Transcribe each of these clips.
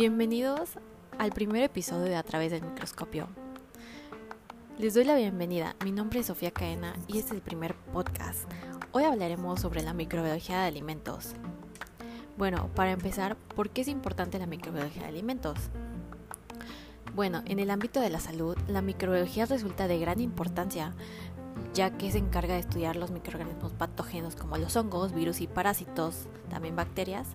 Bienvenidos al primer episodio de A través del microscopio. Les doy la bienvenida, mi nombre es Sofía Caena y este es el primer podcast. Hoy hablaremos sobre la microbiología de alimentos. Bueno, para empezar, ¿por qué es importante la microbiología de alimentos? Bueno, en el ámbito de la salud, la microbiología resulta de gran importancia, ya que se encarga de estudiar los microorganismos patógenos como los hongos, virus y parásitos, también bacterias,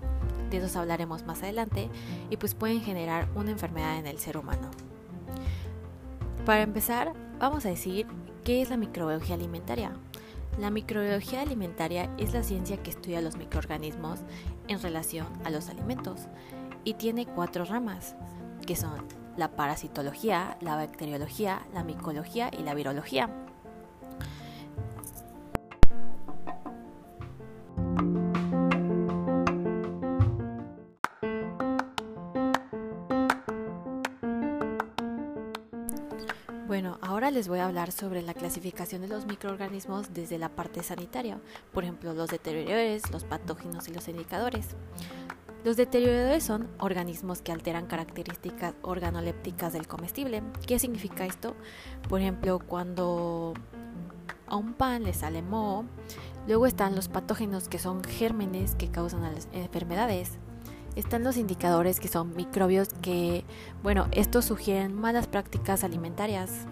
de esos hablaremos más adelante, y pues pueden generar una enfermedad en el ser humano. Para empezar, vamos a decir qué es la microbiología alimentaria. La microbiología alimentaria es la ciencia que estudia los microorganismos en relación a los alimentos y tiene cuatro ramas, que son la parasitología, la bacteriología, la micología y la virología. Sobre la clasificación de los microorganismos desde la parte sanitaria, por ejemplo, los deterioradores, los patógenos y los indicadores. Los deterioradores son organismos que alteran características organolépticas del comestible. ¿Qué significa esto? Por ejemplo, cuando a un pan le sale moho, luego están los patógenos que son gérmenes que causan las enfermedades. Están los indicadores que son microbios que, bueno, estos sugieren malas prácticas alimentarias.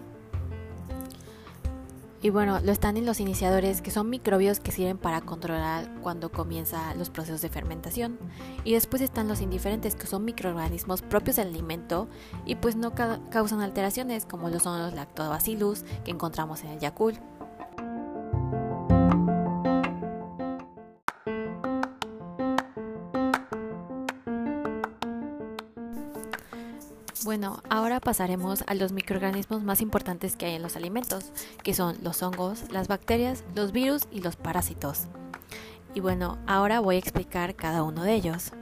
Y bueno, lo están en los iniciadores que son microbios que sirven para controlar cuando comienza los procesos de fermentación. Y después están los indiferentes que son microorganismos propios del alimento y pues no causan alteraciones como lo son los lactobacillus que encontramos en el Yakult. Bueno, ahora pasaremos a los microorganismos más importantes que hay en los alimentos, que son los hongos, las bacterias, los virus y los parásitos. Y bueno, ahora voy a explicar cada uno de ellos.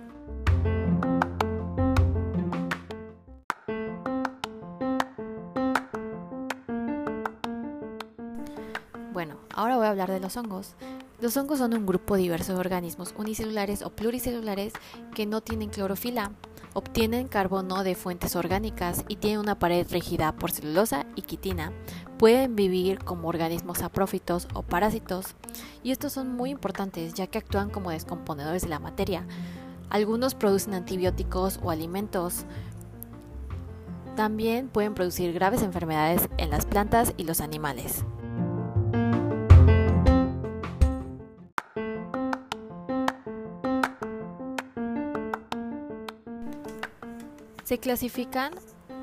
Bueno, ahora voy a hablar de los hongos. Los hongos son un grupo diverso de organismos unicelulares o pluricelulares que no tienen clorofila, obtienen carbono de fuentes orgánicas y tienen una pared rígida por celulosa y quitina. Pueden vivir como organismos aprófitos o parásitos y estos son muy importantes ya que actúan como descomponedores de la materia. Algunos producen antibióticos o alimentos. También pueden producir graves enfermedades en las plantas y los animales. Se clasifican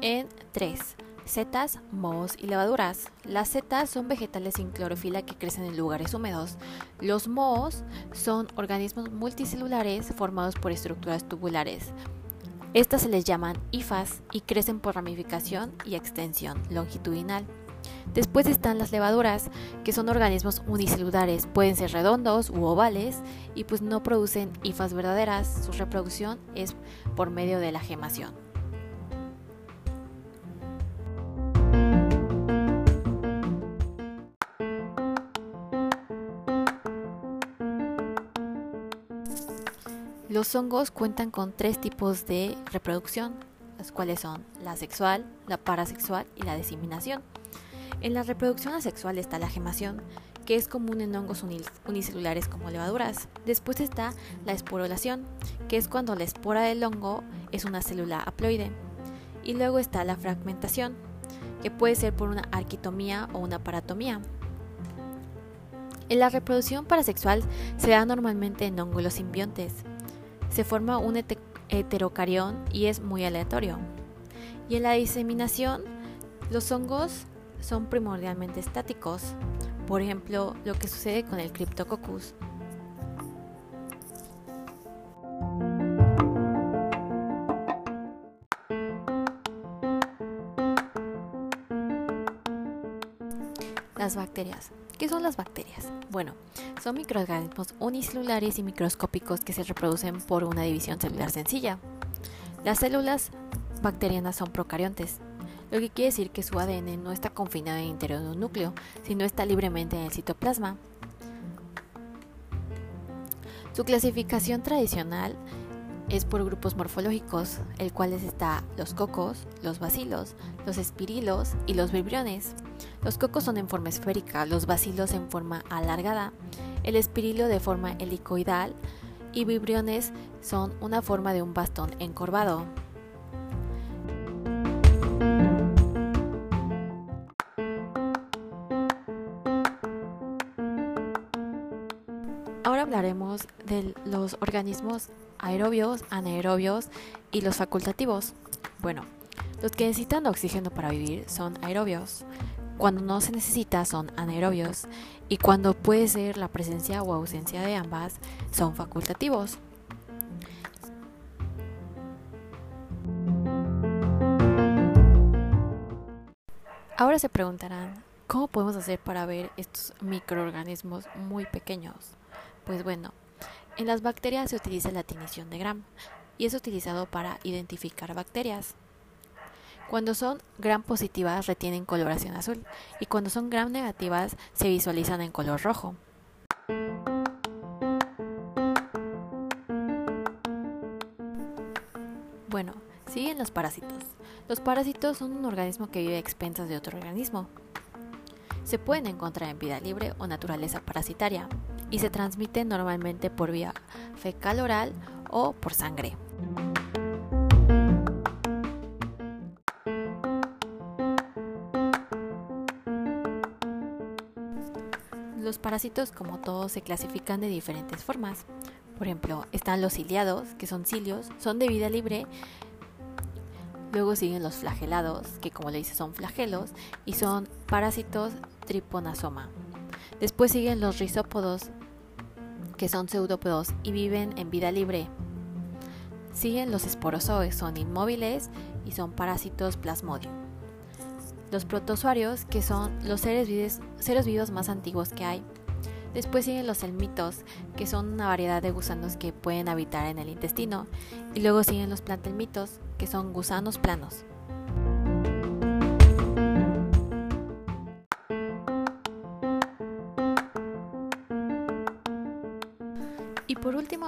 en tres. Setas, mohos y levaduras. Las setas son vegetales sin clorofila que crecen en lugares húmedos. Los mohos son organismos multicelulares formados por estructuras tubulares. Estas se les llaman hifas y crecen por ramificación y extensión longitudinal. Después están las levaduras, que son organismos unicelulares, pueden ser redondos u ovales y pues no producen hifas verdaderas. Su reproducción es por medio de la gemación. Los hongos cuentan con tres tipos de reproducción, las cuales son la sexual, la parasexual y la diseminación. En la reproducción asexual está la gemación, que es común en hongos unicelulares como levaduras. Después está la esporulación, que es cuando la espora del hongo es una célula haploide. Y luego está la fragmentación, que puede ser por una arquitomía o una paratomía. En la reproducción parasexual se da normalmente en hongos simbiontes, se forma un heterocarión y es muy aleatorio. Y en la diseminación, los hongos son primordialmente estáticos. Por ejemplo, lo que sucede con el Cryptococcus. Bacterias. ¿Qué son las bacterias? Bueno, son microorganismos unicelulares y microscópicos que se reproducen por una división celular sencilla. Las células bacterianas son procariontes, lo que quiere decir que su ADN no está confinado en el interior de un núcleo, sino está libremente en el citoplasma. Su clasificación tradicional es por grupos morfológicos, el cuales está los cocos, los bacilos, los espirilos y los vibriones. Los cocos son en forma esférica, los bacilos en forma alargada, el espirilo de forma helicoidal y vibriones son una forma de un bastón encorvado. Hablaremos de los organismos aerobios, anaerobios y los facultativos. Bueno, los que necesitan oxígeno para vivir son aerobios. Cuando no se necesita son anaerobios y cuando puede ser la presencia o ausencia de ambas son facultativos. Ahora se preguntarán, ¿cómo podemos hacer para ver estos microorganismos muy pequeños? Pues bueno, en las bacterias se utiliza la tinición de Gram y es utilizado para identificar bacterias. Cuando son gram positivas retienen coloración azul y cuando son gram negativas se visualizan en color rojo. Bueno, siguen los parásitos. Los parásitos son un organismo que vive a expensas de otro organismo. Se pueden encontrar en vida libre o naturaleza parasitaria y se transmite normalmente por vía fecal oral o por sangre. Los parásitos, como todos, se clasifican de diferentes formas. Por ejemplo, están los ciliados, que son cilios, son de vida libre. Luego siguen los flagelados, que como le dice son flagelos, y son parásitos triponasoma. Después siguen los rizópodos, que son pseudópodos y viven en vida libre. Siguen los esporozoes, son inmóviles y son parásitos plasmodium. Los protozoarios, que son los seres vivos, seres vivos más antiguos que hay. Después siguen los elmitos, que son una variedad de gusanos que pueden habitar en el intestino. Y luego siguen los plantelmitos, que son gusanos planos.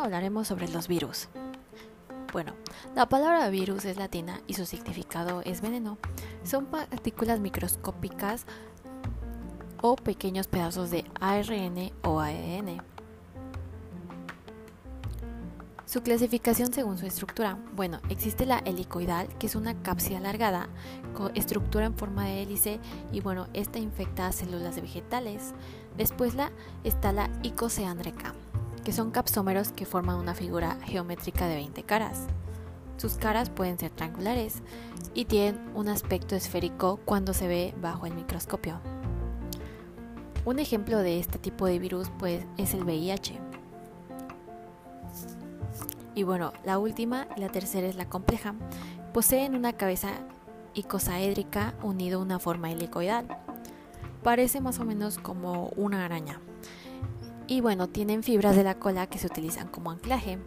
Hablaremos sobre los virus. Bueno, la palabra virus es latina y su significado es veneno. Son partículas microscópicas o pequeños pedazos de ARN o AEN. Su clasificación según su estructura. Bueno, existe la helicoidal, que es una cápsula alargada con estructura en forma de hélice y bueno, esta infecta células vegetales. Después está la icoceandreca, que son capsómeros que forman una figura geométrica de 20 caras. Sus caras pueden ser triangulares y tienen un aspecto esférico cuando se ve bajo el microscopio. Un ejemplo de este tipo de virus pues, es el VIH. Y bueno, la última y la tercera es la compleja. Poseen una cabeza icosaédrica unido a una forma helicoidal. Parece más o menos como una araña y bueno, tienen fibras de la cola que se utilizan como anclaje.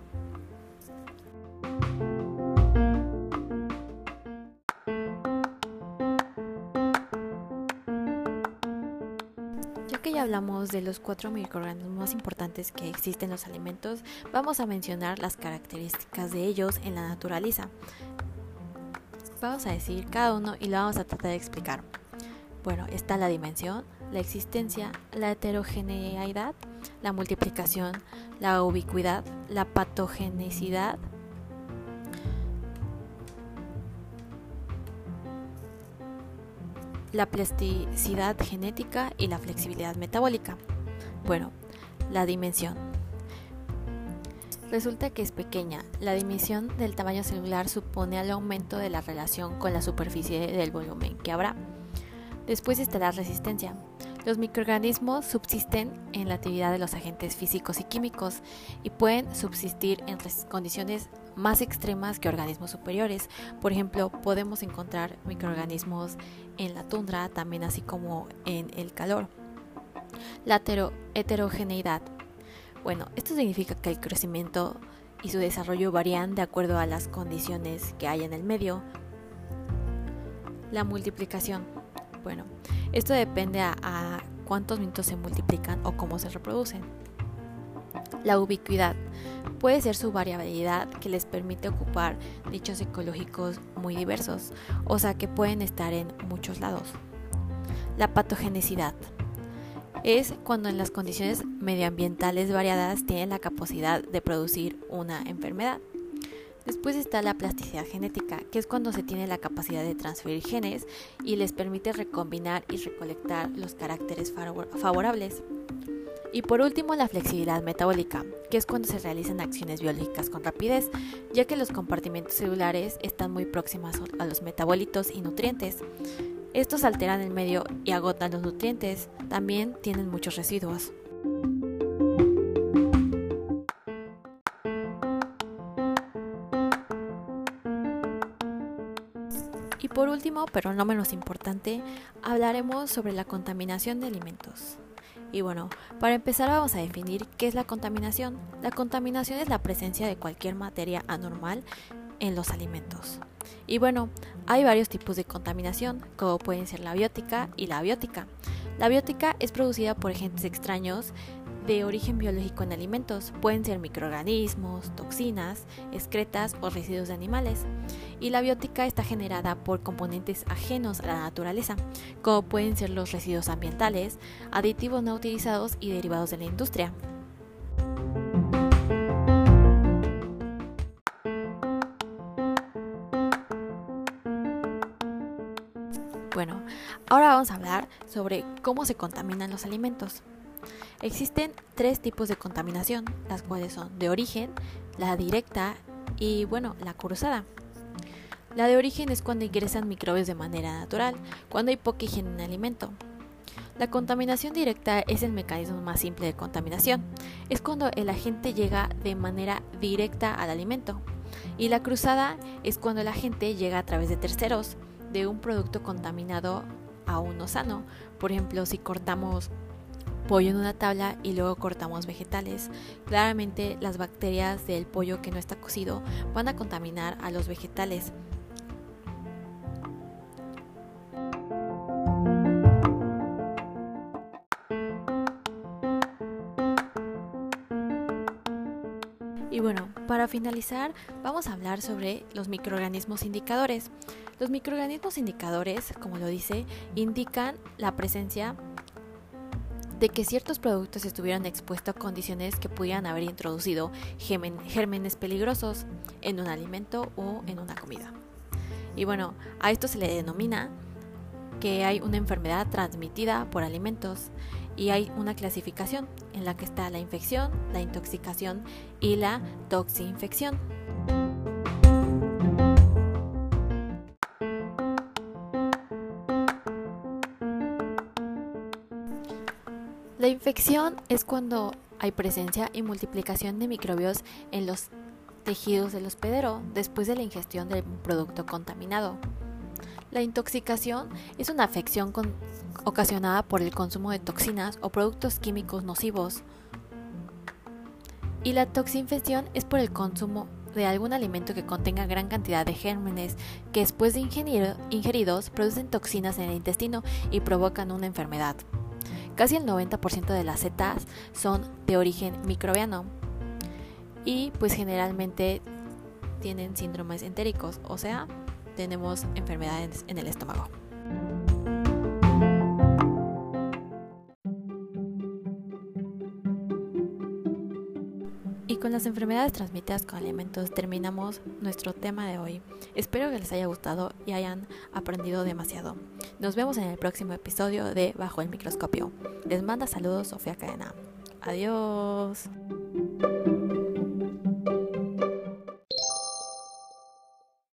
Ya que ya hablamos de los cuatro microorganismos más importantes que existen en los alimentos, vamos a mencionar las características de ellos en la naturaleza. Vamos a decir cada uno y lo vamos a tratar de explicar. Bueno, está la dimensión, la existencia, la heterogeneidad, la multiplicación, la ubicuidad, la patogenicidad, la plasticidad genética y la flexibilidad metabólica. Bueno, la dimensión. Resulta que es pequeña. La dimensión del tamaño celular supone el aumento de la relación con la superficie del volumen que habrá. Después está la resistencia. Los microorganismos subsisten en la actividad de los agentes físicos y químicos y pueden subsistir en condiciones más extremas que organismos superiores. Por ejemplo, podemos encontrar microorganismos en la tundra, también así como en el calor. La heterogeneidad. Bueno, esto significa que el crecimiento y su desarrollo varían de acuerdo a las condiciones que hay en el medio. La multiplicación. Bueno, esto depende a, cuántos minutos se multiplican o cómo se reproducen. La ubicuidad puede ser su variabilidad que les permite ocupar nichos ecológicos muy diversos, o sea que pueden estar en muchos lados. La patogenicidad es cuando en las condiciones medioambientales variadas tienen la capacidad de producir una enfermedad. Después está la plasticidad genética, que es cuando se tiene la capacidad de transferir genes y les permite recombinar y recolectar los caracteres favorables. Y por último, la flexibilidad metabólica, que es cuando se realizan acciones biológicas con rapidez, ya que los compartimentos celulares están muy próximos a los metabolitos y nutrientes. Estos alteran el medio y agotan los nutrientes. También tienen muchos residuos. Y por último, pero no menos importante, hablaremos sobre la contaminación de alimentos. Y bueno, para empezar vamos a definir qué es la contaminación. La contaminación es la presencia de cualquier materia anormal en los alimentos. Y bueno, hay varios tipos de contaminación, como pueden ser la biótica y la abiótica. La biótica es producida por agentes extraños de origen biológico en alimentos. Pueden ser microorganismos, toxinas, excretas o residuos de animales. Y la biótica está generada por componentes ajenos a la naturaleza, como pueden ser los residuos ambientales, aditivos no utilizados y derivados de la industria. Bueno, ahora vamos a hablar sobre cómo se contaminan los alimentos. Existen tres tipos de contaminación, las cuales son de origen, la directa y bueno, la cruzada. La de origen es cuando ingresan microbios de manera natural, cuando hay poca higiene en el alimento. La contaminación directa es el mecanismo más simple de contaminación. Es cuando el agente llega de manera directa al alimento. Y la cruzada es cuando el agente llega a través de terceros, de un producto contaminado a uno sano. Por ejemplo, si cortamos pollo en una tabla y luego cortamos vegetales. Claramente las bacterias del pollo que no está cocido van a contaminar a los vegetales. Y bueno, para finalizar vamos a hablar sobre los microorganismos indicadores. Los microorganismos indicadores, como lo dice, indican la presencia de que ciertos productos estuvieran expuestos a condiciones que pudieran haber introducido gérmenes peligrosos en un alimento o en una comida. Y bueno, a esto se le denomina que hay una enfermedad transmitida por alimentos y hay una clasificación en la que está la infección, la intoxicación y la toxinfección. Infección es cuando hay presencia y multiplicación de microbios en los tejidos del hospedero después de la ingestión del producto contaminado. La intoxicación es una afección ocasionada por el consumo de toxinas o productos químicos nocivos. Y la toxinfección es por el consumo de algún alimento que contenga gran cantidad de gérmenes que después de ingeridos producen toxinas en el intestino y provocan una enfermedad. Casi el 90% de las setas son de origen microbiano y pues generalmente tienen síndromes entéricos, o sea, tenemos enfermedades en el estómago. Y con las enfermedades transmitidas con alimentos terminamos nuestro tema de hoy. Espero que les haya gustado y hayan aprendido demasiado. Nos vemos en el próximo episodio de Bajo el Microscopio. Les manda saludos Sofía Cadena. Adiós.